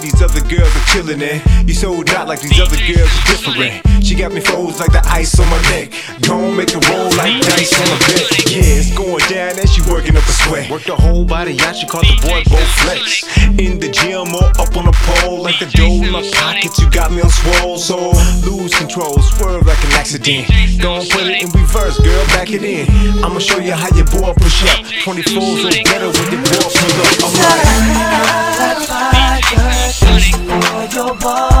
Speaker 12: Hot,
Speaker 38: these other girls are killing it. You so not like these other girls are different. She got me froze like the ice on my neck. Don't make it roll like dice on a bet. Yeah, it's going down and she working up a sweat. Work the whole body out, she caught the boy both flex. In the gym or up on a pole, like the dough in my pockets, you got me on swole. So lose control, swerve like an accident. Don't put it in reverse, girl, back it in. I'ma show you how your boy push up. 24 so better when your boy pull up. Alright.
Speaker 3: Like thirsty for your water.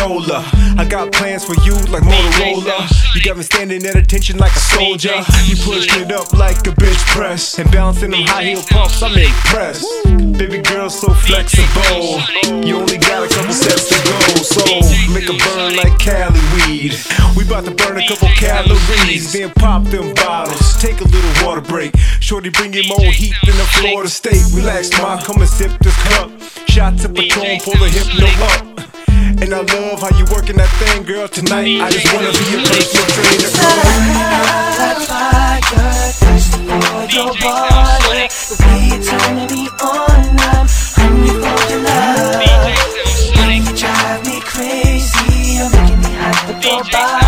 Speaker 38: Bars. I got plans for you like Motorola. You got me standing at attention like a soldier. You pushed it up like a bench press and bouncing them high heel pumps. I'm impressed. Baby girl, so flexible. You only got a couple steps to go, so make a burn like Cali weed. We about to burn a couple calories, then pop them bottles. Take a little water break. Shorty, bring in more heat than the Florida State. Relax, ma, come and sip this cup. Shots of Patron, pull the hypno up. And I love how you working that thing, girl. Tonight, I just wanna be your personal trainer,
Speaker 3: like fire, thirsty your. The you're turning me on, I'm for your love. You drive me crazy, you're me.